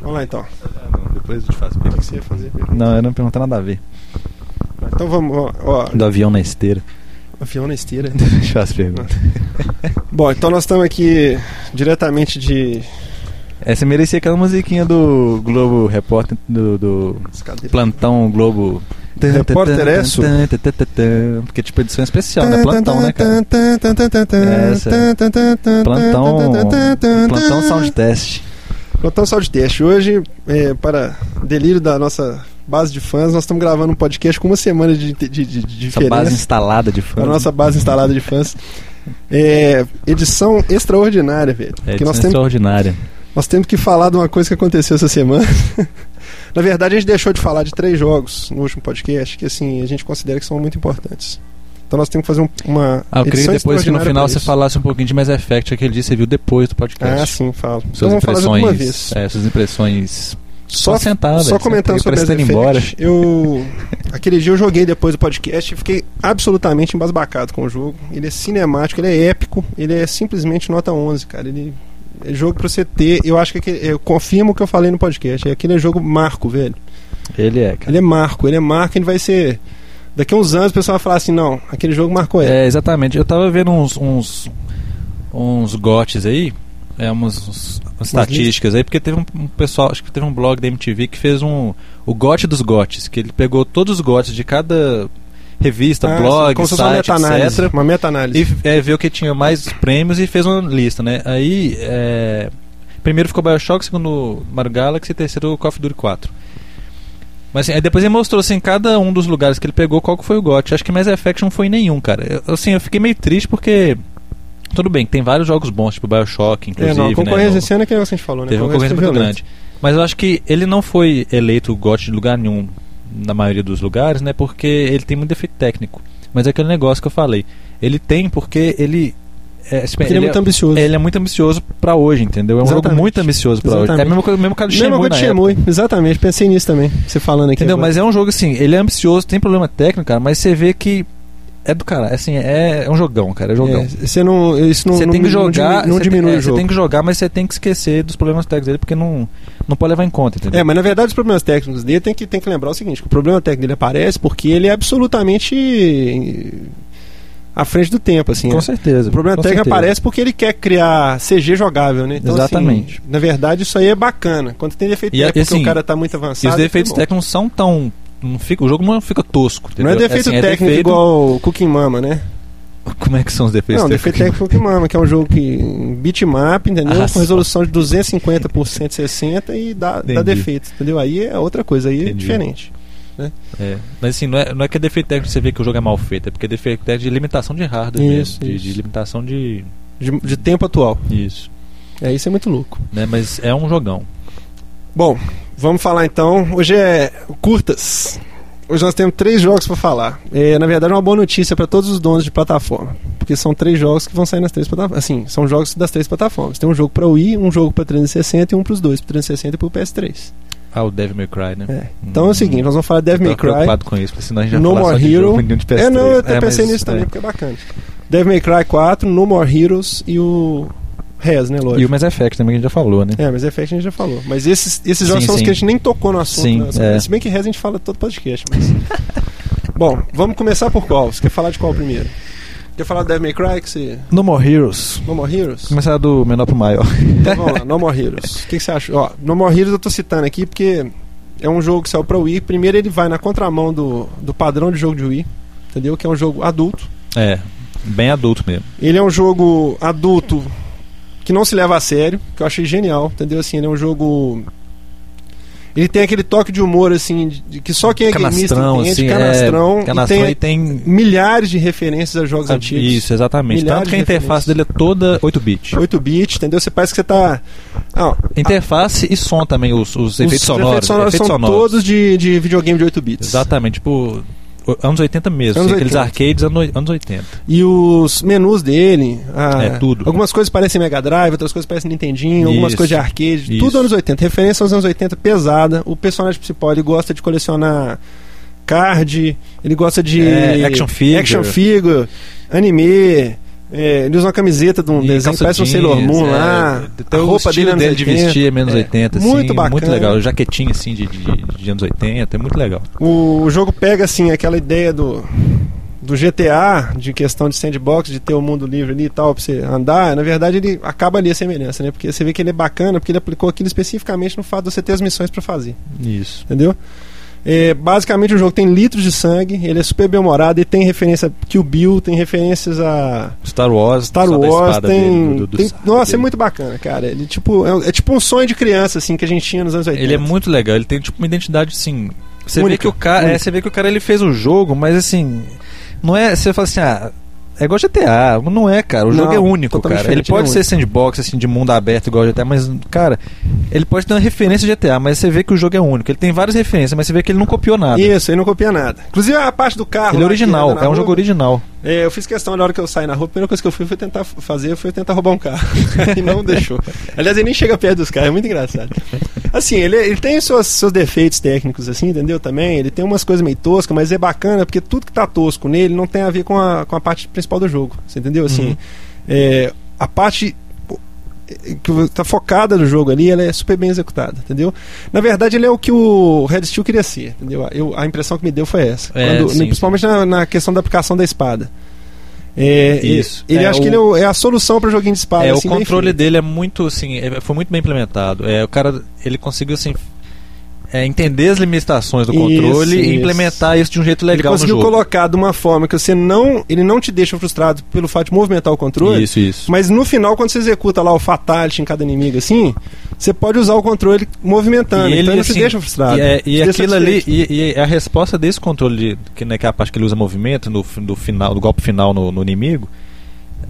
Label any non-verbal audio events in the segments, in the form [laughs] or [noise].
Vamos lá então. Depois eu te faço O que você ia fazer? Pedro? Não, eu não perguntar nada a ver. Então vamos, ó, ó Do avião na esteira. avião na esteira. [laughs] Deixa eu te faço pergunta. Bom, então nós estamos aqui diretamente de. Essa merecia aquela musiquinha do Globo Repórter do, do? Plantão Globo. Repórter Esso? Porque tipo edição especial, né? Plantão, né, cara? Essa. Plantão. Plantão Sound Test. Plantão Sound Test. Hoje, é, para delírio da nossa base de fãs, nós estamos gravando um podcast com uma semana de, de, de, de diferença. base instalada de fãs. A nossa base instalada de fãs. É, edição extraordinária, velho. É, edição nós temos, extraordinária. nós temos que falar de uma coisa que aconteceu essa semana. [laughs] Na verdade, a gente deixou de falar de três jogos no último podcast que assim a gente considera que são muito importantes. Então nós temos que fazer um- uma. Ah, eu queria depois que no final você falasse um pouquinho de Mass Effect, aquele dia você viu depois do podcast. Ah, sim, falo. Então Suas vamos falar de uma impressões. vez. É, suas impressões. Só, sentar, só comentando sobre Mass Effect, eu [laughs] aquele dia eu joguei depois do podcast e fiquei absolutamente embasbacado com o jogo. Ele é cinemático, ele é épico, ele é simplesmente nota 11, cara. Ele é jogo pra você ter, eu acho que aquele- eu confirmo o que eu falei no podcast, é aquele jogo marco, velho. Ele é, cara. Ele é marco, ele é marco, ele vai ser daqui a uns anos o pessoal vai falar assim, não, aquele jogo marcou ele. É, exatamente. Eu tava vendo uns uns, uns gotes aí, é, umas, uns- umas estatísticas aí, porque teve um, um pessoal, acho que teve um blog da MTV que fez um o gote dos gotes, que ele pegou todos os gotes de cada revista, Ah, blog, como uma site, meta-análise, etc. uma meta-análise. E é, viu que tinha mais prêmios e fez uma lista, né? Aí, é, primeiro ficou Bioshock, segundo Mario Galaxy e terceiro Call of Duty 4. Mas assim, depois ele mostrou assim, cada um dos lugares que ele pegou qual que foi o GOT. Acho que Mass Effect não foi em nenhum, cara. Eu, assim, eu fiquei meio triste porque tudo bem, tem vários jogos bons, tipo Bioshock, É, inclusive, não, a né, concorrência no- esse ano é que a gente falou, né? Teve uma Concorrência muito grande. Mas eu acho que ele não foi eleito GOT de lugar nenhum na maioria dos lugares, né? Porque ele tem muito defeito técnico. Mas é aquele negócio que eu falei. Ele tem porque ele. É, Porque ele é muito ambicioso. ele é muito ambicioso pra hoje, entendeu? É um jogo Exatamente. muito ambicioso pra hoje. É a mesma coisa, mesmo cara do Mesma Shenmue coisa na de época. Shenmue, exatamente, pensei nisso também, você falando aqui. Entendeu? agora. Mas é um jogo assim, ele é ambicioso, tem problema técnico, cara, mas você vê que é do cara, assim, é, é um jogão, cara, é jogão. É, você não, isso não, Você não, tem que não jogar, diminui, não você tem- diminui é, o Você jogo. tem que jogar, mas você tem que esquecer dos problemas técnicos dele, porque não, não pode levar em conta, entendeu? É, mas na verdade os problemas técnicos dele tem que, tem que lembrar o seguinte: o problema técnico dele aparece porque ele é absolutamente à frente do tempo, assim. com né? certeza. O problema com técnico certeza. aparece porque ele quer criar CG jogável, né? Então, Exatamente. assim, na verdade, isso aí é bacana. Quando tem defeito E, técnico, assim, o cara tá muito E avançado. os defeitos é técnicos são tão. Não fica, o jogo não fica tosco. Não é entendeu? defeito Assim, é técnico defeito- igual o Cooking Mama, né? [laughs] Como é que são os defeitos não, defeito técnico Cooking Mama, que é um jogo que bitmap, entendeu? Ah, Com resolução de 250 por 160 e dá, dá Entendi. defeito, entendeu? Aí é outra coisa, aí é Entendi. Diferente. É, mas assim, não é, não é que é defeito técnico você vê que o jogo é mal feito, é porque é defeito técnico de limitação de hardware Isso, mesmo. De, isso. de limitação de. De, de tempo atual. Isso. É, isso é muito louco. Né? Mas é um jogão. Bom, vamos falar então. Hoje é curtas. Hoje nós temos três jogos para falar. É, na verdade, é uma boa notícia para todos os donos de plataforma. Porque são três jogos que vão sair nas três plataformas. Assim, são jogos das três plataformas. Tem um jogo para Wii, um jogo para 360 e um para os dois, para 360 e para o PS3. Ah, o Devil May Cry, né? É. Então é o seguinte, nós vamos falar de Devil May Cry. preocupado com isso, porque senão a gente vai No More de Hero. de PS3. É, não, eu até É, pensei mas, nisso também, é. porque é bacana. Devil May Cry 4, No More Heroes e o Res, né, lógico. E o Mass Effect também que a gente já falou, né? É, mas Effect a gente já falou. Mas esses, esses Sim, jogos são os sim. que a gente nem tocou no assunto. Sim, né? é. Se bem que Res a gente fala todo podcast, mas... [laughs] Bom, vamos começar por qual? Você quer falar de qual primeiro? Quer falar do Devil May Cry? Que você... No More Heroes. No More Heroes? Começar do menor pro maior. Então vamos lá, No More Heroes. O que, que você acha? Ó, No More Heroes eu tô citando aqui porque é um jogo que saiu pra Wii. Primeiro ele vai na contramão do, do padrão de jogo de Wii, entendeu? Que é um jogo adulto. É, bem adulto mesmo. Ele é um jogo adulto que não se leva a sério, que eu achei genial, entendeu? Assim, ele é um jogo. Ele tem aquele toque de humor, assim, de, de que só quem é Canastrão, entende, assim, canastrão, é, e canastrão tem e tem... milhares de referências a jogos Ah, antigos. Isso, exatamente. Milhares Tanto que a interface dele é toda 8-bit. 8-bit, entendeu? Você parece que você tá. Ah, Interface e som também, os, os efeitos os sonoros. efeitos sonoros efeitos são sonoros. todos de, de videogame de 8 bits. Exatamente, tipo, anos 80 mesmo. Anos assim, aqueles 80. arcades anos, anos 80. E os menus dele. ah, É, tudo. Algumas coisas parecem Mega Drive, outras coisas parecem Nintendinho, algumas Isso. coisas de arcade. Isso. Tudo anos 80. Referência aos anos 80 pesada. O personagem principal ele gosta de colecionar card, ele gosta de. É, action figure. action figure, anime. É, ele usa uma camiseta de um E desenho parece um Sailor Moon é, lá. A roupa dele, dele de 80. vestir é menos É, 80, assim, muito bacana. muito legal. Jaquetinho assim de, de, de anos 80, é muito legal. O, o jogo pega assim aquela ideia do do GTA, de questão de sandbox, de ter o mundo livre ali e tal, pra você andar, na verdade ele acaba ali a semelhança, né? Porque você vê que ele é bacana, porque ele aplicou aquilo especificamente no fato de você ter as missões pra fazer, Isso. entendeu? É, basicamente o jogo tem litros de sangue, ele é super bem humorado, ele tem referência a Kill Bill, tem referências a Star Wars, Star Wars, tem, dele, do- do- tem- nossa, é dele. muito bacana, cara. Ele tipo é, é tipo um sonho de criança assim que a gente tinha nos anos 80. Ele é muito legal, ele tem tipo uma identidade assim. Você vê Única, que o cara, é, você vê que o cara ele fez o jogo, mas assim, não é, você fala assim, ah, é igual GTA, não é, cara. O Não, jogo é único, cara. Ele pode é ser sandbox assim de mundo aberto igual GTA, mas cara, ele pode ter uma referência de GTA, mas você vê que o jogo é único. Ele tem várias referências, mas você vê que ele não copiou nada. Isso, ele não copia nada. Inclusive a parte do carro. Ele é original, é um jogo original. É, eu fiz questão na hora que eu saí na rua, a primeira coisa que eu fui foi tentar fazer foi tentar roubar um carro. [laughs] e não deixou. Aliás, ele nem chega perto dos carros, é muito engraçado. Assim, ele, ele tem seus, seus defeitos técnicos, assim, entendeu? Também. Ele tem umas coisas meio toscas, mas é bacana porque tudo que tá tosco nele não tem a ver com a, com a parte principal do jogo. Você entendeu? Assim, Uhum. é, a parte que está focada no jogo ali, ela é super bem executada, entendeu? Na verdade, ele é o que o Red Steel queria ser, entendeu? Eu, a impressão que me deu foi essa. É, Quando- sim, principalmente na, na questão da aplicação da espada. É, Isso. Ele É, acha o- que ele é, o- é a solução para joguinho de espada. É, assim, o controle dele é muito assim, é- foi muito bem implementado. É, o cara, ele conseguiu assim é, entender as limitações do Isso, controle e isso. implementar isso de um jeito Ele legal no conseguiu jogo. colocar de uma forma que você não. Ele não te deixa frustrado pelo fato de movimentar o controle. Isso, isso. Mas no final, quando você executa lá o Fatality em cada inimigo assim, você pode usar o controle movimentando. então ele não te deixa frustrado. E, é- e aquilo ali, e, e a resposta desse controle, de, que, né, que é a parte que ele usa movimento no, do final, do golpe final no, no inimigo,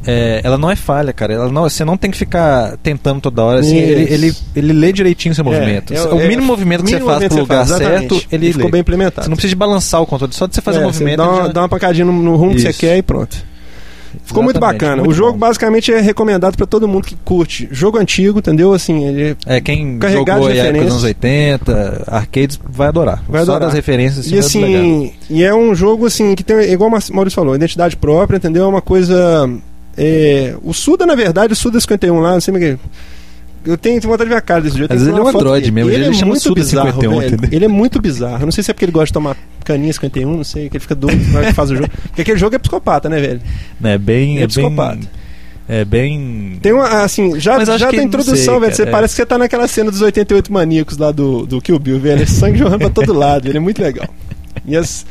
é, ela não é falha, cara. Ela não, você não tem que ficar tentando toda hora. Assim, Isso. ele, ele, ele lê direitinho seu movimento. é, o é, mínimo movimento que mínimo você faz movimento pro lugar faz, certo, ele ficou lê. bem implementado. Você não precisa de balançar o controle, só de você fazer É, o movimento. Você dá, ele uma, já- dá uma pancadinha no, no rumo que você Isso. quer e pronto. Ficou muito Exatamente, bacana. muito o jogo bom. basicamente é recomendado pra todo mundo que curte. Jogo antigo, entendeu? Assim, ele É, quem jogou de aí referências. anos 80, arcades, vai adorar. Vai Só adorar. das referências assim, e é muito assim, e é um jogo assim que tem, igual o Maurício falou, identidade própria, entendeu? É uma coisa. É, o Suda, na verdade, o Suda 51 lá, não sei como é que. Eu tenho vontade de ver a cara desse jeito. Às vezes ele é um android mesmo, ele, ele é chama muito Suda bizarro, 51, velho. entendeu? Ele é muito bizarro. Eu não sei se é porque ele gosta de tomar caninha 51, não sei, que ele fica doido na hora que faz o jogo. Porque aquele jogo é psicopata, né, velho? É bem. É É, bem. psicopata. É bem. Tem uma, assim, já, já tem introdução, sei, velho. Você é. parece que você tá naquela cena dos 88 maníacos lá do, do Kill Bill, velho. É sangue jorrando pra todo lado, ele é muito legal. E as-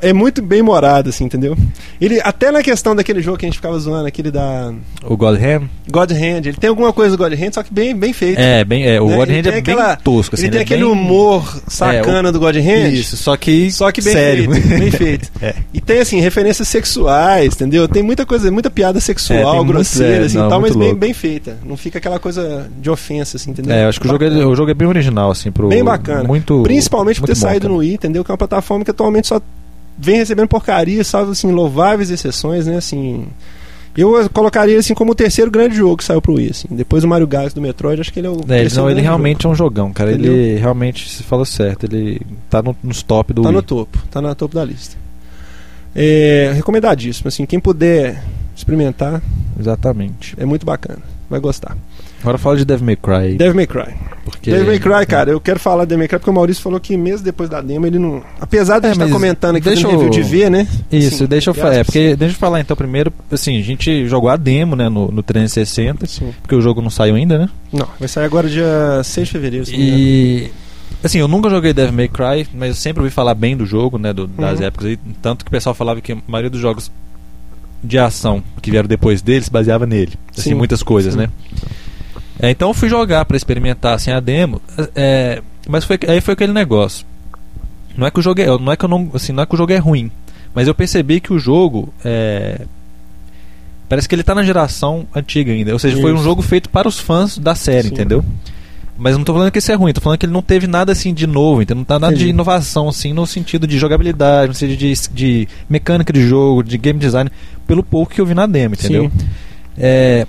é muito bem morado, assim, entendeu? Ele, até na questão daquele jogo que a gente ficava zoando, aquele da O God Hand? God Hand, ele tem alguma coisa do God Hand, só que bem, bem feito. É, bem, é, o Né? God Ele Hand é aquela- bem tosco, assim. ele tem é aquele bem- humor sacana do God Hand. Isso, só que. Só que bem sério. feito, bem [laughs] feito. É. E tem assim, referências sexuais, entendeu? Tem muita coisa, muita piada É, sexual, muito- grosseira, é, assim, não, tal, mas muito bem, bem feita. Não fica aquela coisa de ofensa, assim, entendeu? É, eu acho que o jogo, é, o jogo é bem original, assim, pro. Bem bacana. Muito. Principalmente por muito ter bom, saído cara. no Wii, entendeu? Que é uma plataforma que atualmente só vem recebendo porcaria, salvo assim, louváveis exceções, né? Assim. Eu colocaria assim como o terceiro grande jogo que saiu pro Wii, assim. Depois do Mario Galaxy do Metroid, acho que ele é o É, ele, não, ele realmente é um jogão, cara. Entendeu? Ele realmente, se falou certo, ele tá no- nos top do jogo. Tá no Wii. topo, tá no topo da lista. É, recomendadíssimo, assim, quem puder experimentar, Exatamente. é muito bacana. Vai gostar. Agora fala de Devil May Cry. Devil May Cry. porque... Devil May Cry, cara, eu quero falar de Devil May Cry porque o Maurício falou que mesmo depois da demo ele não. Apesar de É, a gente estar mas comentando aqui deixa fazendo review eu- de ver, né? Isso, Assim, deixa eu falar. É, porque deixa eu falar então primeiro, assim, a gente jogou a demo, né, no, no 360, Sim. porque o jogo não saiu ainda, né? Não, vai sair agora dia 6 de fevereiro. E assim, eu nunca joguei Devil May Cry, mas eu sempre ouvi falar bem do jogo, né, do- das Uhum. épocas aí, tanto que o pessoal falava que a maioria dos jogos de ação que vieram depois dele se baseava nele, assim, Sim, muitas coisas, sim. né? É, então eu fui jogar pra experimentar assim a demo, é, mas foi aí foi aquele negócio. Não é que o jogo é, não é que eu não, assim, não é que o jogo é ruim, mas eu percebi que o jogo é parece que ele tá na geração antiga ainda, ou seja, foi um Isso. jogo feito para os fãs da série, Sim. entendeu? Mas não tô falando que isso é ruim, tô falando que ele não teve nada assim de novo, então não tá nada de inovação assim no sentido de jogabilidade, no sentido de, de mecânica de jogo, de game design, pelo pouco que eu vi na demo, entendeu? Sim. É,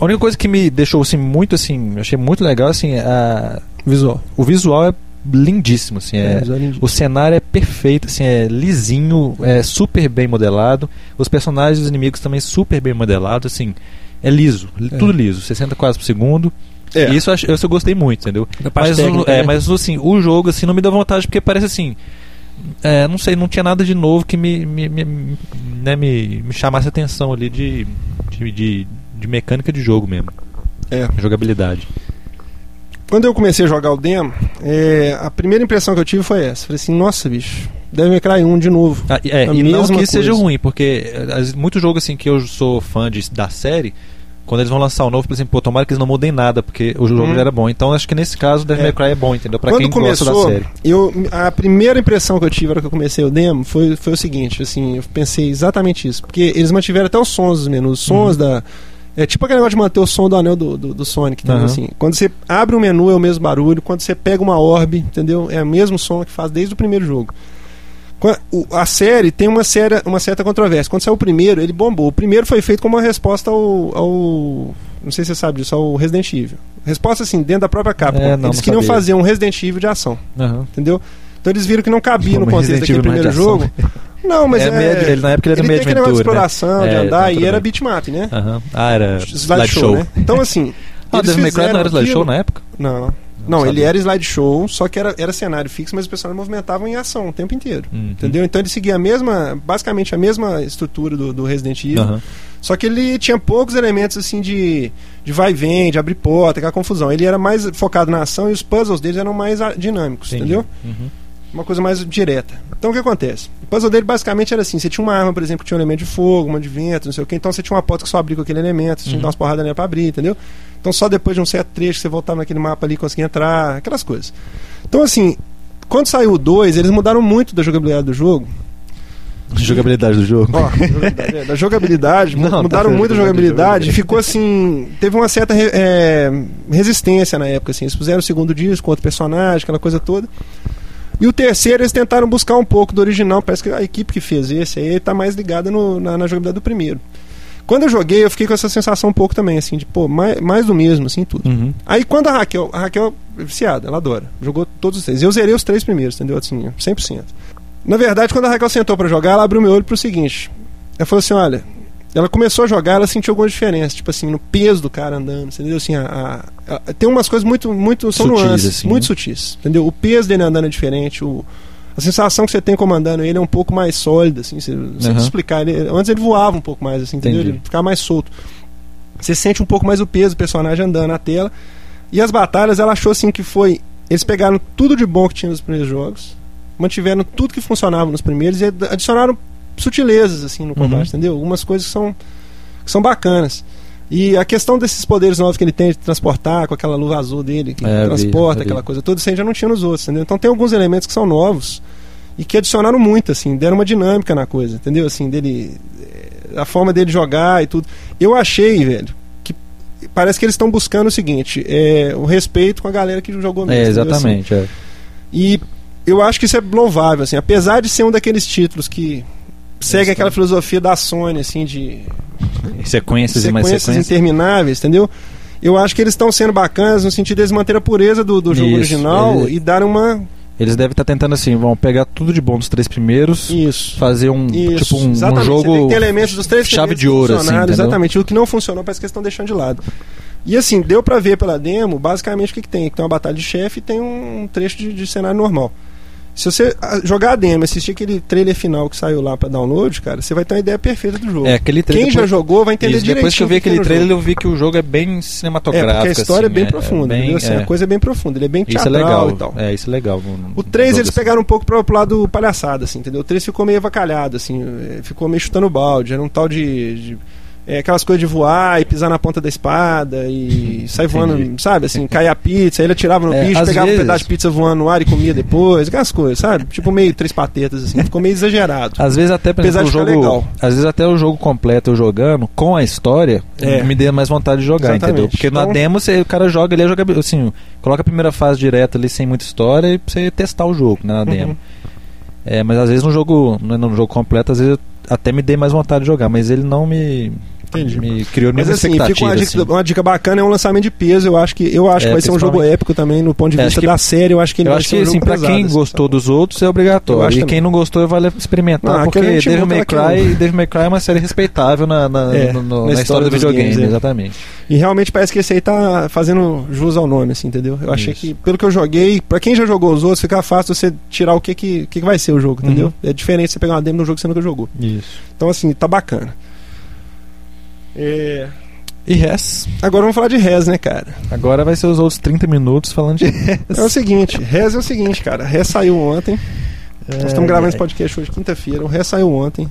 a única coisa que me deixou assim muito assim, achei muito legal assim, a, Visual. o visual é lindíssimo, assim, é, visual é lindíssimo. o cenário é perfeito, assim, é lisinho, é super bem modelado, os personagens e os inimigos também super bem modelados, assim, é liso, li- É. tudo liso, 60 quadros por segundo. É. E isso eu, eu gostei muito, entendeu? Mas, o- técnica, é, né? mas assim, o jogo assim não me dá vontade porque parece assim, é, não sei, não tinha nada de novo que me me, me, né, me, me chamasse atenção ali de, de, de, de mecânica de jogo mesmo, É. jogabilidade. Quando eu comecei a jogar o demo, é, a primeira impressão que eu tive foi essa. Falei assim, nossa, bicho, deve me cry um de novo. Ah, e- é, A e não que isso seja coisa. ruim, porque é, às- muito jogo assim que eu sou fã de, da série, quando eles vão lançar o novo, por exemplo, pô, tomara que eles não mudem nada, porque o jogo Uhum. já era bom. Então acho que nesse caso o Devil É. May Cry é bom, entendeu? Pra Quando quem gosta da começou, série. eu, a primeira impressão que eu tive hora que eu comecei o demo foi, foi o seguinte, assim, eu pensei exatamente isso. Porque eles mantiveram até os sons dos menus, os sons da... É tipo aquele negócio de manter o som do anel do, do, do Sonic, entendeu? Aham. Assim, quando você abre um menu é o mesmo barulho, quando você pega uma orbe, entendeu? É o mesmo som que faz desde o primeiro jogo. A série tem uma, séria, uma certa controvérsia. Quando saiu o primeiro, ele bombou. O primeiro foi feito como uma resposta ao, ao- Não sei se você sabe disso, ao Resident Evil. Resposta assim, dentro da própria Capcom. É, não, eles não queriam sabia. fazer um Resident Evil de ação Aham. entendeu? Então eles viram que não cabia [laughs] no contexto daquele é primeiro jogo. Não, mas É é, ele- na época ele era meio tem aquele negócio de aventura, né? exploração, de andar, e era beatmap, né? Ah, era Slideshow, né? Então assim, Ah, Devil May Cry não era slideshow na época? Não, não, ele sabia. era slideshow, só que era, era cenário fixo, mas os personagens movimentavam em ação o tempo inteiro. Uhum. Entendeu? Então ele seguia a mesma, basicamente a mesma estrutura do, do Resident Evil, só que ele tinha poucos elementos assim de, de vai e vem, de abrir porta, aquela confusão. Ele era mais focado na ação e os puzzles deles eram mais dinâmicos, Entendi. entendeu? Uhum. Uma coisa mais direta. Então o que acontece? O puzzle dele basicamente era assim: você tinha uma arma, por exemplo, que tinha um elemento de fogo, uma de vento, não sei o que, então você tinha uma porta que só abria com aquele elemento, você tinha que Uhum. dar umas porradas nela pra abrir, entendeu? Então só depois de um certo trecho que você voltava naquele mapa ali e conseguia entrar, aquelas coisas. Então assim, quando saiu o 2, eles mudaram muito da jogabilidade do jogo. Jogabilidade do jogo. Ó, é, da jogabilidade, [laughs] Não, tá mudaram certo, muito a jogabilidade e ficou assim. Teve uma certa é, resistência na época. Assim. Eles fizeram o segundo disco com outro personagem, aquela coisa toda. E o terceiro eles tentaram buscar um pouco do original. Parece que a equipe que fez esse aí está mais ligada no- na, na jogabilidade do primeiro. Quando eu joguei, eu fiquei com essa sensação um pouco também, assim, de pô, mais, mais do mesmo, assim, tudo. Uhum. Aí quando a Raquel, a Raquel é viciada, ela adora. Jogou todos os três. Eu zerei os três primeiros, entendeu? Assim, 100%. Na verdade, quando a Raquel sentou pra jogar, ela abriu meu olho pro seguinte. Ela falou assim, olha, ela começou a jogar, ela sentiu algumas diferenças, tipo assim, no peso do cara andando, entendeu? Assim, a, a- a- tem umas coisas muito, muito, são Sutis, nuances, assim, muito né? sutis, entendeu? O peso dele andando é diferente, o, a sensação que você tem comandando ele é um pouco mais sólida, assim, você, Aham. explicar. Ele, antes ele voava um pouco mais, assim, entendeu? Entendi. Ele ficava mais solto. Você sente um pouco mais o peso do personagem andando na tela. E as batalhas, ela achou assim que foi. Eles pegaram tudo de bom que tinha nos primeiros jogos, mantiveram tudo que funcionava nos primeiros e ad- adicionaram sutilezas assim no combate, Uhum. entendeu? Algumas coisas que são, que são bacanas. E a questão desses poderes novos que ele tem de transportar com aquela luva azul dele, que É, vi, transporta vi. aquela coisa toda, isso aí já não tinha nos outros, entendeu? Então tem alguns elementos que são novos e que adicionaram muito, assim, deram uma dinâmica na coisa, entendeu? Assim, dele. eh, A forma dele jogar e tudo. Eu achei, velho, que parece que eles estão buscando o seguinte: é, o respeito com a galera que jogou mesmo. É, entendeu? Assim, exatamente. é. e eu acho que isso é louvável, assim, apesar de ser um daqueles títulos que segue aquela tá. filosofia da Sony, assim, de Sequências e mais sequências sequências. intermináveis, entendeu? Eu acho que eles estão sendo bacanas no sentido de eles manter a pureza do, do jogo Isso, original ele- e dar uma. Eles devem estar tentando assim, vão pegar tudo de bom dos três primeiros, Isso. fazer um Isso, tipo um, um jogo elementos dos três chave primeiros de ouro, assim, entendeu? Exatamente. O que não funcionou parece que eles estão deixando de lado. E assim, deu pra ver pela demo, basicamente o que, que tem? Que tem uma batalha de chefe e tem um trecho de, de cenário normal. Se você ah, jogar a demo assistir aquele trailer final que saiu lá pra download, cara, você vai ter uma ideia perfeita do jogo. É, aquele trailer. Quem já jogou vai entender Isso, direitinho. depois que eu vi o aquele no trailer, jogo. eu vi que o jogo é bem É, cinematográfico. porque a história assim, é bem profunda, bem- entendeu? Assim, é. A coisa é bem profunda, ele é bem Isso é teatral legal. e tal. É, isso é legal. no- O 3 jogo, eles assim. pegaram um pouco pro, pro lado palhaçada, assim, entendeu? O 3 ficou meio avacalhado, assim, eh, ficou meio chutando balde. Era um tal de. de- é, aquelas coisas de voar e pisar na ponta da espada e [laughs] sair voando, Entendi. sabe? Assim, cair a pizza, aí ele atirava no É, bicho, pegava vezes- um pedaço de pizza voando no ar e comia depois, aquelas coisas, sabe? [laughs] Tipo meio três patetas, assim, ficou meio exagerado. Às vezes até, por exemplo, o jogo, legal. às vezes até o jogo completo eu jogando com a história É. me dê mais vontade de jogar, Exatamente. entendeu? Porque na Então- demo você, o cara joga ele joga assim, coloca a primeira fase direto ali sem muita história e pra você testar o jogo, né, na demo. Uhum. É, mas às vezes no jogo, no no jogo completo, às vezes eu até me dei mais vontade de jogar, mas ele não me Entendi. Me criou Mas assim, fica uma dica, assim. uma dica bacana, é um lançamento de peso. Eu acho que, eu acho É, que vai ser um jogo épico também no ponto de É, vista que- da série. Eu acho que ele Eu vai acho ser que, um jogo assim, pra pesado, quem assim, gostou dos outros, é obrigatório. acho E quem não gostou, vale experimentar, Não, porque gente Devil May Cry, Devil May Cry é uma série respeitável na, na, É, no- no- na na, história história do videogame, é. exatamente. E realmente parece que esse aí tá fazendo jus ao nome, assim, entendeu? Eu achei Isso. que, pelo que eu joguei, pra quem já jogou os outros, fica fácil você tirar o que que, que que vai ser o jogo, entendeu? Uhum. É diferente você pegar uma demo no jogo que você nunca jogou. Isso. Então, assim, tá bacana. É, E Res, Agora vamos falar de Rez, né, cara? agora vai ser os outros 30 minutos falando de [laughs] Res. É o seguinte, Rez é o seguinte, cara. Rez saiu ontem. Nós estamos gravando esse É, podcast hoje, quinta-feira. O Rez saiu ontem.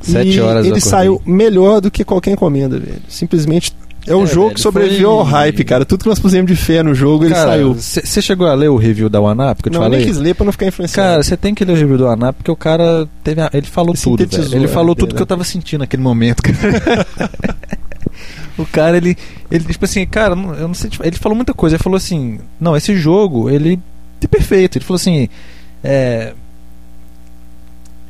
Sete e horas ele saiu melhor do que qualquer encomenda, velho. Simplesmente é o É, jogo velho, que sobreviveu foi- ao hype, cara. Tudo que nós pusemos de fé no jogo, ele saiu. Você chegou a ler o review da OneUp que eu Não, nem quis ler pra não ficar influenciado. Cara, você tem que ler o review do OneUp porque o cara teve a- ele falou Ele tudo, velho. Ele falou ideia, tudo que né? eu tava sentindo naquele momento, cara. [laughs] o cara, ele, ele, tipo assim, cara, não- eu não sei, tipo, ele falou muita coisa. Ele falou assim, não, esse jogo, ele é perfeito. Ele falou assim, é...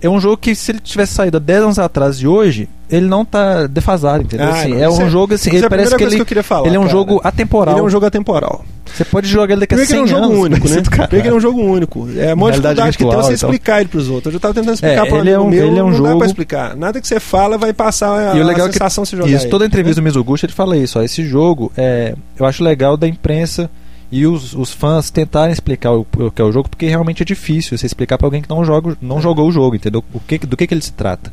É um jogo que se ele tivesse saído há 10 anos atrás de hoje, ele não tá defasado, entendeu? Ah, Assim, é um é- jogo assim, ele é a parece que ele, que eu falar. ele é um cara. jogo atemporal. Ele é um jogo atemporal. Você pode jogar ele daqui a Primeiro que 100 ele é um jogo anos. único, [laughs] né? você- Primeiro que ele é um jogo único. É a Realidade dificuldade que tem é você e tal. explicar ele pros outros. Eu já tava tentando explicar É, pra um ele é um- meu, ele é um não dá jogo- pra explicar. Nada que você fala vai passar a, E o legal é que- sensação de você jogar Isso, ele. toda entrevista do Mizuguchi ele fala isso, ó, esse jogo é, eu acho legal da imprensa e os, os fãs tentarem explicar o, o que é o jogo, porque realmente é difícil você explicar pra alguém que não joga, não jogou o jogo, entendeu? O que, do que, que ele se trata.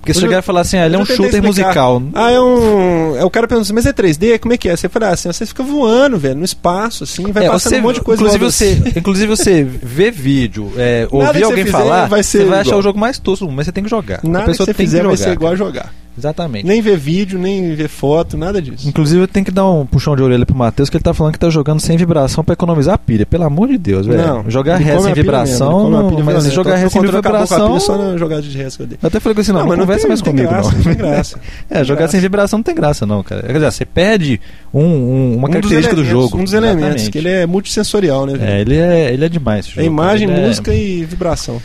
Porque se chegar e falar assim, ah, ele é um shooter explicar. musical. Ah, é um. É o cara pergunta assim, mas é 3D? Como é que é? Você fala assim, você fica voando, velho, no espaço, assim, vai É, passando você, um monte de coisa inclusive, você, [laughs] inclusive você vê vídeo, é, ouvir que alguém falar, vai você vai achar o jogo mais tosco, do mundo, mas você tem que jogar. Nada a que pessoa você tem fizer que vai jogar. ser igual a jogar. Exatamente. Nem ver vídeo, nem ver foto, nada disso. Inclusive, eu tenho que dar um puxão de orelha pro Matheus, que ele tá falando que tá jogando sem vibração pra economizar a pilha. Pelo amor de Deus, velho. Não. Jogar ré sem mesmo, vibração, não, mas violenta. jogar ré sem com vibração. só na jogada de ré que eu dei. Eu até falei assim, não, não, mas conversa tem- mais tem comigo, graça, não. Tem graça. [laughs] É, jogar graça. sem vibração não tem graça, não, cara. Quer dizer, você perde um, um- uma Um característica do jogo. Um dos elementos, que ele é multissensorial, né? velho? É, ele é, ele é demais. É imagem, é- música e vibração.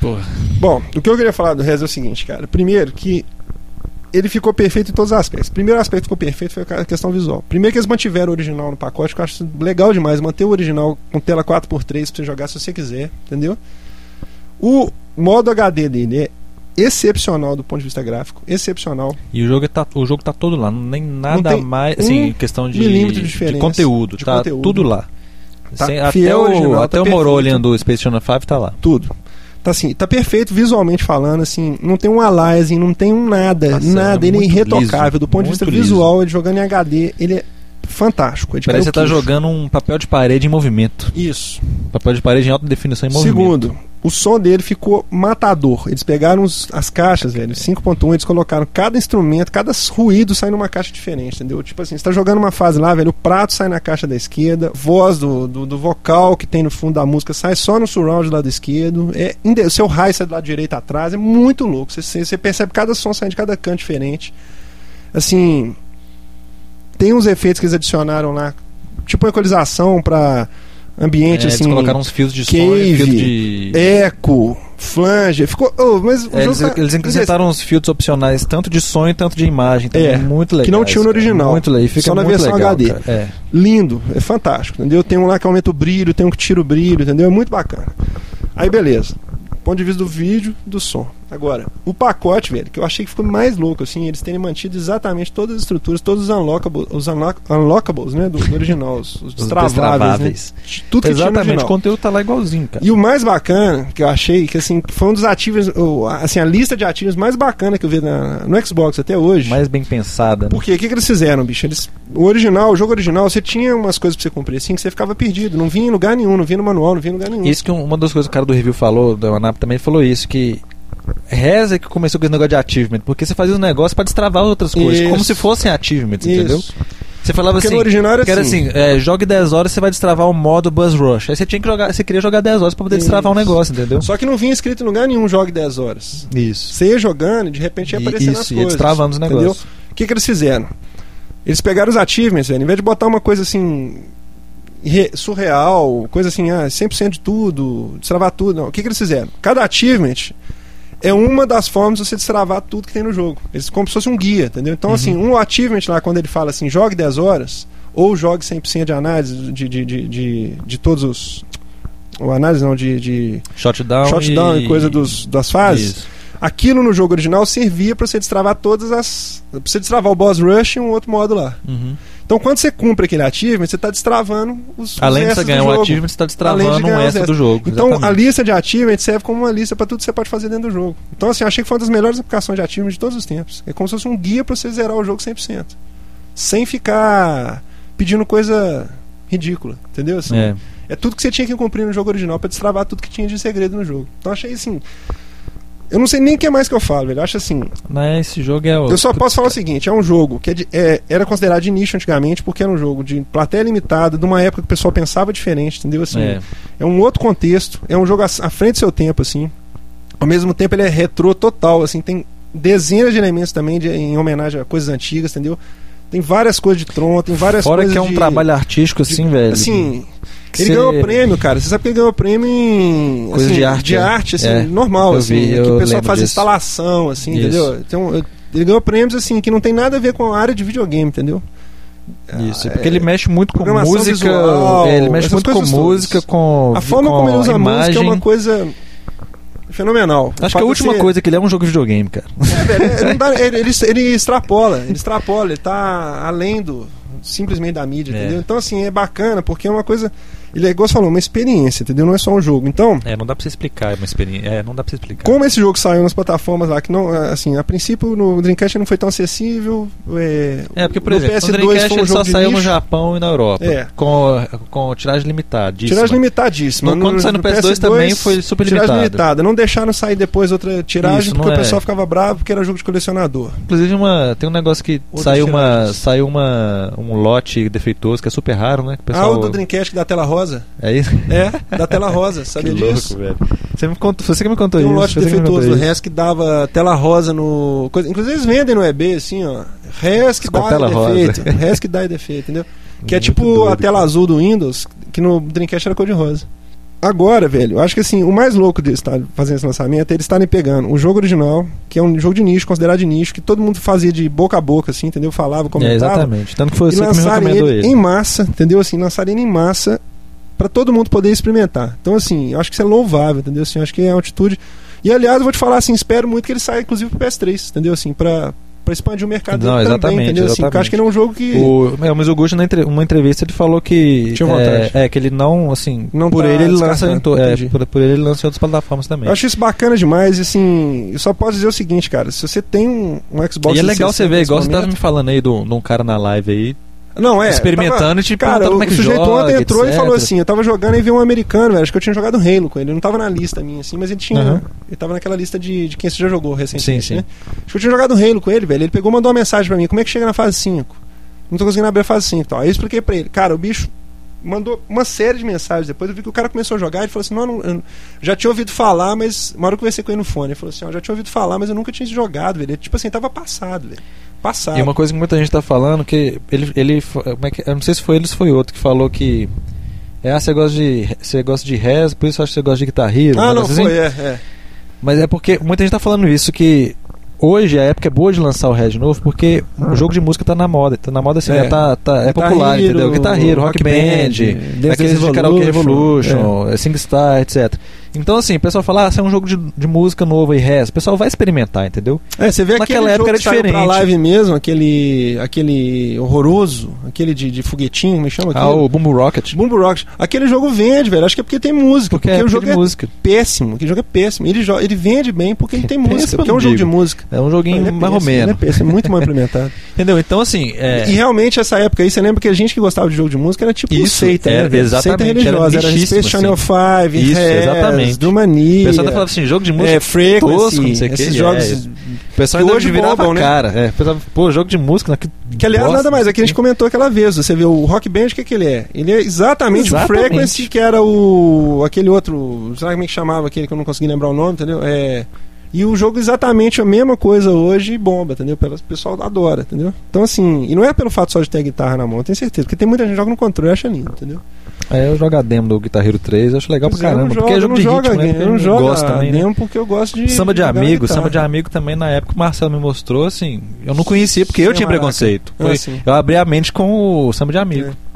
Porra. Bom, o que eu queria falar do Rez é o seguinte, cara. Primeiro, que ele ficou perfeito em todos os aspectos. O primeiro aspecto que ficou perfeito foi a questão visual. Primeiro que eles mantiveram o original no pacote, que eu acho legal demais. Manter o original com tela 4x3 pra você jogar se você quiser, entendeu? O modo HD dele é excepcional do ponto de vista gráfico. Excepcional. E o jogo, tá, o jogo tá todo lá, não nem nada mais, um assim, questão de, milímetro de diferença conteúdo, de tá conteúdo. tudo lá. Tá Sem- até o, original, até tá o. Morolian do Space Channel 5 tá lá. Tudo. Tá assim, tá perfeito visualmente falando, assim, não tem um aliasing, não tem um nada, Nossa, nada, é ele é irretocável. liso, do ponto de vista liso. visual, ele jogando em HD, ele é fantástico. É Parece que você tá jogando um papel de parede em movimento. Isso. Papel de parede em alta definição em movimento. Segundo, o som dele ficou matador. Eles pegaram os- as caixas, velho, 5.1, eles colocaram cada instrumento, cada ruído sai numa caixa diferente, entendeu? Tipo assim, você tá jogando uma fase lá, velho, o prato sai na caixa da esquerda, voz do, do, do vocal que tem no fundo da música sai só no surround do lado esquerdo, é, o seu high sai do lado direito atrás, é muito louco. Você, você, percebe cada som saindo de cada canto diferente. Assim, tem uns efeitos que eles adicionaram lá, tipo equalização pra ambiente, É, assim. eles colocaram uns fios de som cave, fios de. Eco, flange, ficou. oh, mas É, eles, tá- eles acrescentaram uns filtros opcionais, tanto de som e tanto de imagem. Também, É, muito legal. que não tinha no original, Muito legal. Fica só na versão legal, HD. É. lindo, é fantástico, entendeu? Tem um lá que aumenta o brilho, tem um que tira o brilho, entendeu? É muito bacana. Aí beleza. Ponto de vista do vídeo, do som. Agora, o pacote, velho, que eu achei que ficou mais louco, assim, eles terem mantido exatamente todas as estruturas, todos os unlockables, os unlock, unlockables, né, do, do original, os, os Os destraváveis, né? Tudo que tinha no Exatamente, o conteúdo tá lá igualzinho, cara. E o mais bacana que eu achei, que assim, foi um dos ativos, assim, a lista de ativos mais bacana que eu vi na- no Xbox até hoje. Mais bem pensada. né? Por quê? O que, que eles fizeram, bicho? Eles, o original, o jogo original, você tinha umas coisas pra você cumprir assim que você ficava perdido. Não vinha em lugar nenhum, não vinha no manual, não vinha em lugar nenhum. Isso que um- uma das coisas que o cara do review falou, da Anap também falou isso, que reza que começou com esse negócio de achievement, porque você fazia um negócio pra destravar outras coisas, Isso. como se fossem achievements, entendeu? Isso. Você falava Porque assim, no original era que era assim. assim, é, jogue 10 horas, você vai destravar o modo Buzz Rush. Aí você tinha que jogar, você queria jogar 10 horas pra poder Isso. destravar um negócio, entendeu? Só que não vinha escrito em lugar nenhum jogue 10 horas. Isso. Você ia jogando e de repente ia aparecendo isso, as coisas. destravando os entendeu? negócios. O que, que eles fizeram? Eles pegaram os achievements, velho, em vez de botar uma coisa assim. re- surreal, coisa assim, ah, 100% de tudo, destravar tudo. Não. O que, que eles fizeram? Cada achievement é uma das formas de você destravar tudo que tem no jogo. Eles como se fosse um guia, entendeu? Então, Uhum. assim, um achievement lá, quando ele fala assim, jogue 10 horas, ou jogue 100% de análise de, de, de, de, de todos os. Ou análise não, de, de Shotdown, shotdown e, coisa dos, das fases. Isso. Aquilo no jogo original servia pra você destravar todas as. Pra você destravar o boss rush e um outro modo lá. Uhum. Então, quando você cumpre aquele achievement, você tá destravando os. os Além de você ganhar um jogo. achievement, você está destravando um extra do jogo. Então, a exatamente. lista de achievement serve como uma lista pra tudo que você pode fazer dentro do jogo. Então, assim, eu achei que foi uma das melhores aplicações de achievement de todos os tempos. É como se fosse um guia pra você zerar o jogo 100%. Sem ficar pedindo coisa ridícula, entendeu? Assim, É. é tudo que você tinha que cumprir no jogo original pra destravar tudo que tinha de segredo no jogo. Então, achei assim. Eu não sei nem o que mais que eu falo, velho. Eu acho assim. Né, esse jogo é o. Eu só posso falar o seguinte: é um jogo que é de- é- era considerado de nicho antigamente, porque era um jogo de plateia limitada, de uma época que o pessoal pensava diferente, entendeu? Assim, É. é um outro contexto, é um jogo à à frente do seu tempo, assim. Ao mesmo tempo, ele é retrô total, assim, tem dezenas de elementos também de- em homenagem a coisas antigas, entendeu? Tem várias coisas de Tron, tem várias Fora coisas que é um de- trabalho artístico, assim, velho. Assim, ele cê- ganhou prêmio, cara. Você sabe que ele ganhou prêmio em. Coisa assim, de arte, De é. arte, assim, É, normal, eu assim. vi, que eu o pessoal faz disso. instalação, assim, Isso. entendeu? Então, ele ganhou prêmios, assim, que não tem nada a ver com a área de videogame, entendeu? Isso, Ah, porque é- ele mexe muito com música. visual, é, ele mexe muito com todas. música, com. A forma com como ele usa a música é uma coisa fenomenal. Acho que a última coisa que ele é um jogo de videogame, cara. É, é, dá- ele, ele, ele extrapola, ele extrapola, ele tá além do simplesmente da mídia, É. entendeu? Então, assim, é bacana, porque é uma coisa. Ele é igual você falou, uma experiência, entendeu? Não é só um jogo. Então, É, não dá pra você explicar, é uma experiência. É, não dá pra você explicar. como esse jogo saiu nas plataformas lá, que não, assim, a princípio no Dreamcast não foi tão acessível. É, É, porque, por no exemplo, o PS2 Dreamcast foi um ele só saiu no nicho. Japão e na Europa. É. Com, com tiragem limitada. Tiragem limitadíssima. No- quando saiu no PS2 também foi super tiragem limitado. limitada. Não deixaram sair depois outra tiragem Isso, porque o é. pessoal ficava bravo porque era jogo de colecionador. Inclusive, uma, tem um negócio que Outras saiu, uma, saiu uma, um lote defeituoso que é super raro, né? Que o Ah, pessoal, o do Dreamcast que dá tela rosa. É isso? É, da tela rosa, [laughs] sabia que disso? louco, velho. Você, me contou, você que me contou um isso. lote que me defeituoso do isso. Res que dava tela rosa no. coisa- Inclusive eles vendem no EB, assim, ó. Res que Com dá tela rosa. defeito. Res que dá defeito, entendeu? Que é Muito tipo doido, a tela cara. azul do Windows, que no Dreamcast era cor de rosa. Agora, velho, eu acho que assim, o mais louco de estar fazendo esse lançamento é eles estarem pegando o jogo original, que é um jogo de nicho, considerado de nicho, que todo mundo fazia de boca a boca, assim, entendeu? Falava, É, comentava. exatamente. Tanto que foi e que lançarem recomendou ele, ele. em massa, entendeu? Assim, lançarem ele em massa pra todo mundo poder experimentar. Então, assim, eu acho que isso é louvável, entendeu? Assim, eu acho que é uma atitude. E aliás, eu vou te falar assim, espero muito que ele saia, inclusive, pro PS3, entendeu? Assim, pra, pra expandir o mercado Não, dele também, exatamente, entendeu? Assim, porque eu exatamente. acho que ele é um jogo que. O, é, o Mizuguchi, na entre- uma entrevista, ele falou que. Tinha vontade. É, é, que ele não, assim. Não por tá ele, ele lança em, to- é, por, por ele, ele lança em outras plataformas também. Eu acho isso bacana demais, e assim, eu só posso dizer o seguinte, cara, se você tem um, um Xbox e é legal 360 você ver, igual você tava me falando aí de um cara na live aí, Não, é. experimentando e te Cara, como é que o sujeito joga, ontem entrou e etc. falou assim: eu tava jogando e vi um americano, velho. Acho que eu tinha jogado Halo com ele. Ele não tava na lista minha, assim, mas ele tinha. Aham. Ele tava naquela lista de, de quem você já jogou recentemente, Sim, sim. né? Acho que eu tinha jogado Halo com ele, velho. Ele pegou e mandou uma mensagem pra mim: como é que chega na fase 5? Não tô conseguindo abrir a fase 5 e tal. Aí eu expliquei pra ele: cara, o bicho mandou uma série de mensagens depois. Eu vi que o cara começou a jogar. Ele falou assim: não, não eu já tinha ouvido falar, mas. Uma hora eu conversei com ele no fone. Ele falou assim: ó, já tinha ouvido falar, mas eu nunca tinha jogado, velho. Ele, tipo assim, tava passado, velho. Passado. E uma coisa que muita gente tá falando que ele, ele como é que, eu não sei se foi ele ou se foi outro que falou que é, ah, você gosta de você gosta de Rez, por isso eu acho que você gosta de Guitar Hero, um Ah, não, assim. foi, é, é. Mas é porque muita gente tá falando isso que hoje a época é boa de lançar o Red novo porque o jogo de música tá na moda, tá na moda assim, É. tá, tá, é popular, Hero, entendeu? Guitar Hero, Rock Rock Band, Band, aqueles de Karaoke Revolution, é. SingStar, etc. Então assim, o pessoal fala, ah, isso é um jogo de, de música novo e Rez, o pessoal vai experimentar, entendeu? É, você vê Naquela aquele época era que saiu pra diferente. live mesmo, aquele, aquele horroroso, aquele de, de foguetinho, como é que chama Ah, o Boom Rocket. Boom Rocket. Aquele jogo vende, velho. Acho que é porque tem música. Porque, Porque, é o jogo é música. péssimo. Aquele jogo é péssimo. Ele, ele vende bem porque ele [laughs] tem Péssimo, música. Porque é um jogo de digo. música. É um joguinho é mais ou péssimo, é menos. péssimo, é muito mal [laughs] implementado. Entendeu? Então, assim. É, E realmente, essa época aí, você lembra que a gente que gostava de jogo de música era tipo Isso, seita, era, né? velho? Seita exatamente, religiosa. era Era, Space Channel 5, Isso, Rez, exatamente. do o Mania. pessoal até falava assim, jogo de música. é, Frequency, tosco, não sei o quê, esses é, jogos é. O pessoal que hoje virava a né? cara. É, pessoal, pô, jogo de música. Que, Que aliás, bosta, nada mais, é que a gente assim. comentou aquela vez. Você vê o Rock Band, o que, que ele é? Ele é exatamente, Exatamente. o Frequency, que era o. aquele outro. Será como é que chamava aquele que eu não consegui lembrar o nome, entendeu? É. E o jogo exatamente a mesma coisa hoje e bomba, entendeu? O pessoal adora, entendeu? Então, assim, e não é pelo fato só de ter a guitarra na mão, eu tenho certeza, porque tem muita gente que joga no controle e acha lindo, entendeu? É, eu jogo a demo do Guitar Hero 3, eu acho legal pra Pois é, eu caramba. não porque é jogo- jogo eu de não ritmo, jogo né? eu não eu jogo gosto a também, né? demo porque eu gosto de Samba de amigo, samba de amigo também na época o Marcelo me mostrou, assim, eu não conhecia porque eu Sim, tinha maraca. preconceito. Ah, Foi- sim. eu abri a mente com o samba de amigo. É.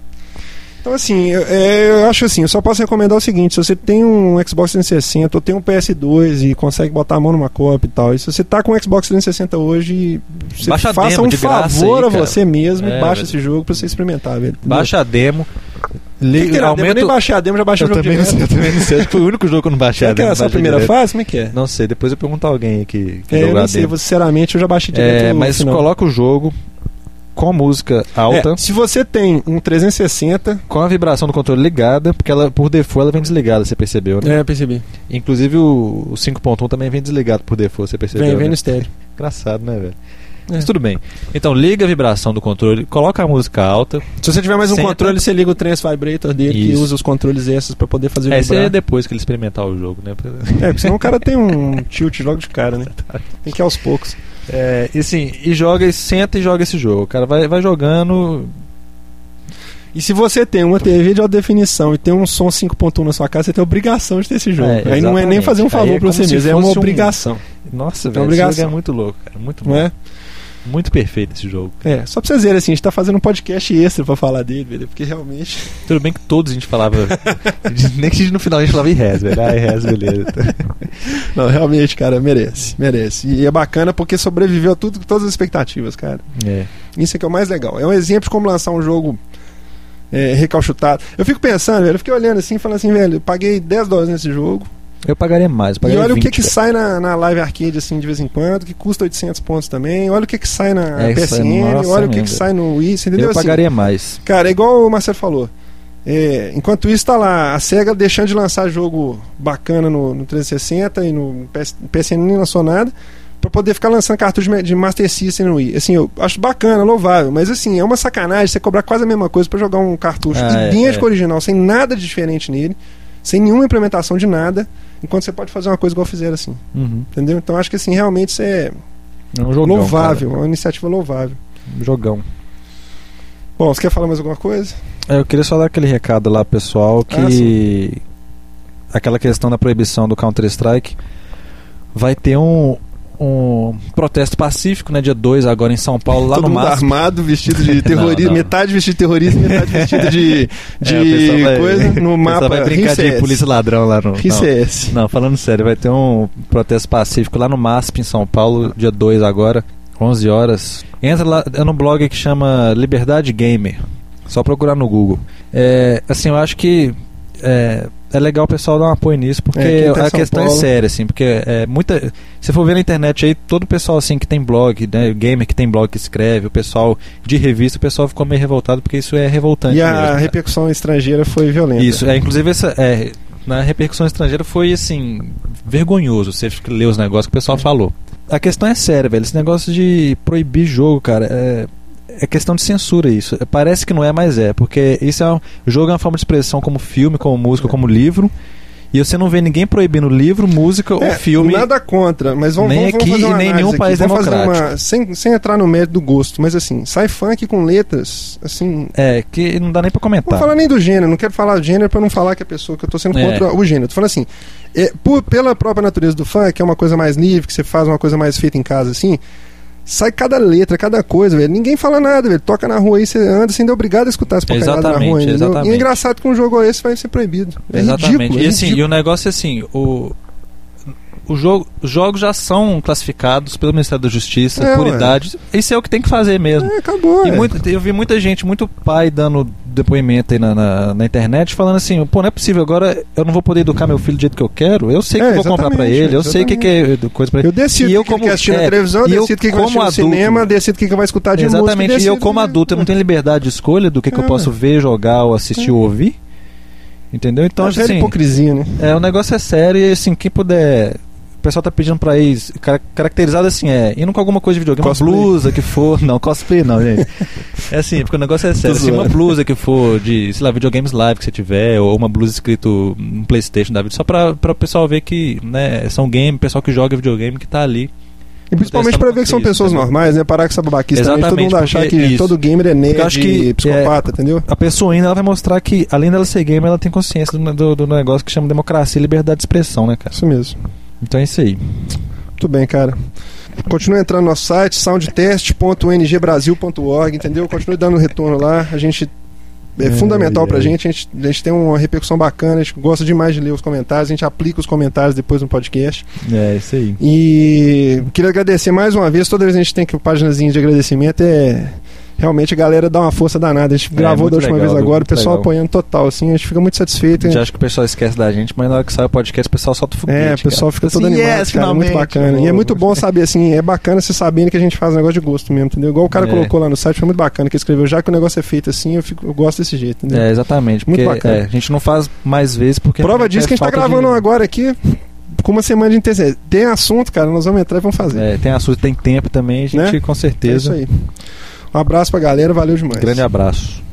Então, assim, eu, é, eu acho assim, eu só posso recomendar o seguinte: se você tem um Xbox 360 ou tem um PS2 e consegue botar a mão numa cópia e tal, e se você tá com um Xbox 360 hoje, você Baixa faça demo um favor aí, a você mesmo É, e baixa velho. esse jogo pra você experimentar, velho. Baixa a demo, Tem que demo, eu nem baixei a demo, já baixei Eu o jogo também, não sei, eu também não sei, acho que foi o único jogo que eu não baixei a que demo. é essa a baixei primeira direto. fase? Como é que é? Não sei, depois eu pergunto a alguém aí que, que É, eu a não sei, demo. sinceramente, eu já baixei direto É, mas final. coloca o jogo com música alta, É, se você tem um 360, com a vibração do controle ligada, porque ela por default ela vem desligada, você percebeu, né? é, percebi. Inclusive o, o 5.1 também vem desligado por default, você percebeu? Vem, vem né? no estéreo. Engraçado, né, velho? É. Mas tudo bem. Então liga a vibração do controle, coloca a música alta. Se você tiver mais um Senta. controle, você liga o Trans Vibrator dele que Isso. usa os controles extras pra poder fazer É, vibrar. é depois que ele experimentar o jogo, né? É, porque senão o cara tem um [laughs] tilt logo de cara, né? Tem que ir aos poucos. É, e assim, e joga, e senta e joga esse jogo. O cara vai, vai jogando. E se você tem uma TV de alta definição e tem um som 5.1 na sua casa, você tem a obrigação de ter esse jogo. É, Aí não é nem fazer um favor é pra como você mesmo, é uma fosse um- obrigação. Nossa, É velho, esse obrigação. jogo é muito louco, cara. Muito bom. Não é? Muito perfeito esse jogo. É, só pra vocês verem assim, a gente tá fazendo um podcast extra pra falar dele, velho, porque realmente. [laughs] Tudo bem que todos a gente falava. [laughs] nem que a gente no final a gente falava em res, velho. Ah, em res, beleza. [laughs] Não, realmente, cara, merece, merece. E é bacana porque sobreviveu a tudo, todas as expectativas, cara. É. Isso é que é o mais legal. É um exemplo de como lançar um jogo é, recalchutado. Eu fico pensando, velho, eu fiquei olhando assim, falando assim, velho, eu paguei 10 dólares nesse jogo. Eu pagaria mais. Eu E pagaria olha o que 20, que sai na, na Live Arcade, assim, de vez em quando, que custa 800 pontos também. Olha o que que sai na É, PSN, olha o que que sai no Wii, entendeu? Eu Assim, pagaria mais. Cara, é igual o Marcelo falou. É, enquanto isso, tá lá a SEGA deixando de lançar jogo bacana no, no 360 e no PS, PSN nem lançou nada, pra poder ficar lançando cartucho de, Master System no Wii. Assim, eu acho bacana, louvável, mas assim, é uma sacanagem você cobrar quase a mesma coisa pra jogar um cartucho Ah, é, idêntico é. ao original, sem nada de diferente nele, sem nenhuma implementação de nada, enquanto você pode fazer uma coisa igual fizeram assim, Uhum. entendeu? Então acho que assim, realmente isso é É um jogão. louvável, é uma iniciativa louvável. cara. Um jogão. Bom, você quer falar mais alguma coisa? É, Eu queria só dar aquele recado lá, pessoal, Ah, que aquela questão da proibição do Counter-Strike vai ter um, um protesto pacífico, né, dia 2 agora em São Paulo, lá Todo no mundo máximo. armado, vestido de [laughs] terrorismo, não. metade vestido de terrorismo, metade vestido de, [laughs] de É, pessoal vai- coisa no mapa vai brincar de polícia ladrão lá no. Não, RICS. não, falando sério, vai ter um protesto pacífico lá no MASP em São Paulo, dia 2 agora, 11 horas. Entra lá é no blog que chama Liberdade Gamer. Só procurar no Google. É, assim, eu acho que é, é legal o pessoal dar um apoio nisso, porque É, tá a São questão é Paulo- séria, assim, porque é muita. Se for ver na internet aí, todo o pessoal assim que tem blog, né, gamer que tem blog que escreve, o pessoal de revista, o pessoal ficou meio revoltado porque isso é revoltante E a mesmo, cara. repercussão estrangeira foi violenta. Isso, é, inclusive essa, é, na repercussão estrangeira foi assim, vergonhoso você ler os negócios que o pessoal falou. A questão é séria, velho. Esse negócio de proibir jogo, cara, é, é questão de censura isso. Parece que não é, mas é. Porque isso é um, jogo é uma forma de expressão como filme, como música, como livro. E você não vê ninguém proibindo livro, música É, ou filme. Nada contra, mas vamos, Nem vamos, vamos aqui fazer uma nem nenhum país. Vamos fazer democrático. uma, sem, sem entrar no mérito do gosto, mas assim, sai funk com letras, assim. É, que não dá nem pra Não comentar. vou falar nem do gênero, não quero falar do gênero pra não falar que a pessoa que eu tô sendo É. contra o gênero. Tô falando assim, é, por- pela própria natureza do funk, que é uma coisa mais livre, que você faz uma coisa mais feita em casa assim, sai cada letra, cada coisa, velho. Ninguém fala nada, velho. Toca na rua aí, você anda ser obrigado a escutar essa porcaria na Exatamente, rua, entendeu? E exatamente. é engraçado que um jogo esse vai ser proibido. É Exatamente. ridículo, é e assim, ridículo. e o negócio é assim, o o jogo, os jogos já são classificados pelo Ministério da Justiça É, por ué. idade. Isso é o que tem que fazer mesmo. É, acabou, E é. muita- eu vi muita gente, muito pai dando depoimento aí na, na, na internet falando assim, pô, não é possível, agora eu não vou poder educar meu filho do jeito que eu quero, eu sei que É, eu vou comprar pra exatamente, ele, eu sei o que, que é coisa pra ele. Eu decido E eu o que como- quer assistir na é, televisão, e eu decido o que ele vai assistir no adulto- cinema, decido o que ele vai escutar de Exatamente, música. e eu como adulto, eu não tenho [laughs] liberdade de escolha do que, que eu É. posso ver, jogar ou assistir ou ouvir. Entendeu? Então, É assim, hipocrisia, né? é, o negócio é sério e assim, quem puder. O pessoal tá pedindo pra ir cara- caracterizado assim, é, indo com alguma coisa de videogame, Cosplay. uma blusa que for. Não, cosplay não, gente. É assim, porque o negócio é sério. Assim, uma blusa que for de, sei lá, videogames live que você tiver, ou uma blusa escrito um Playstation da vida, só pra, pra o pessoal ver que, né, são game, pessoal que joga videogame que tá ali E principalmente pra ver que são Isso, pessoas normais, né? Parar com essa babaquice também. Todo Exatamente, mundo achar que isso. todo gamer é nerd eu acho que, e psicopata, entendeu? A pessoa ainda ela vai mostrar que, além dela ser gamer, ela tem consciência do, do, do negócio que chama democracia e liberdade de expressão, né, cara? Isso mesmo. Então é isso aí. Muito bem, cara. Continue entrando no nosso site, soundtest.ngbrasil.org, entendeu? Continue dando retorno lá. A gente. É Ai, fundamental pra ai. gente. A, gente. a gente tem uma repercussão bacana, a gente gosta demais de ler os comentários, a gente aplica os comentários depois no podcast. É isso aí. E queria agradecer mais uma vez. Toda vez que a gente tem que páginazinha de agradecimento é. Realmente a galera dá uma força danada. A gente gravou da É, muito última legal, vez agora, o muito pessoal legal. apoiando total, assim, a gente fica muito satisfeito. A gente acha que o pessoal esquece da gente, mas na hora que sai o podcast, o pessoal solta o foguete. É, o pessoal cara. fica todo Assim, animado, yes, cara, muito finalmente, bacana. E é muito bom saber, assim, é bacana você sabendo que a gente faz um negócio de gosto mesmo, entendeu? Igual o cara É. colocou lá no site, foi muito bacana que escreveu, já que o negócio é feito assim, eu, fico, eu gosto desse jeito, entendeu? É, exatamente. Muito Porque bacana. é, a gente não faz mais vezes porque. Prova disso que a gente tá gravando de- agora aqui, com uma semana de interesse. Tem assunto, cara, nós vamos entrar e vamos fazer. É, tem assunto, tem tempo também, a gente Né? com É isso certeza. aí. Um abraço pra galera, valeu demais. Grande abraço.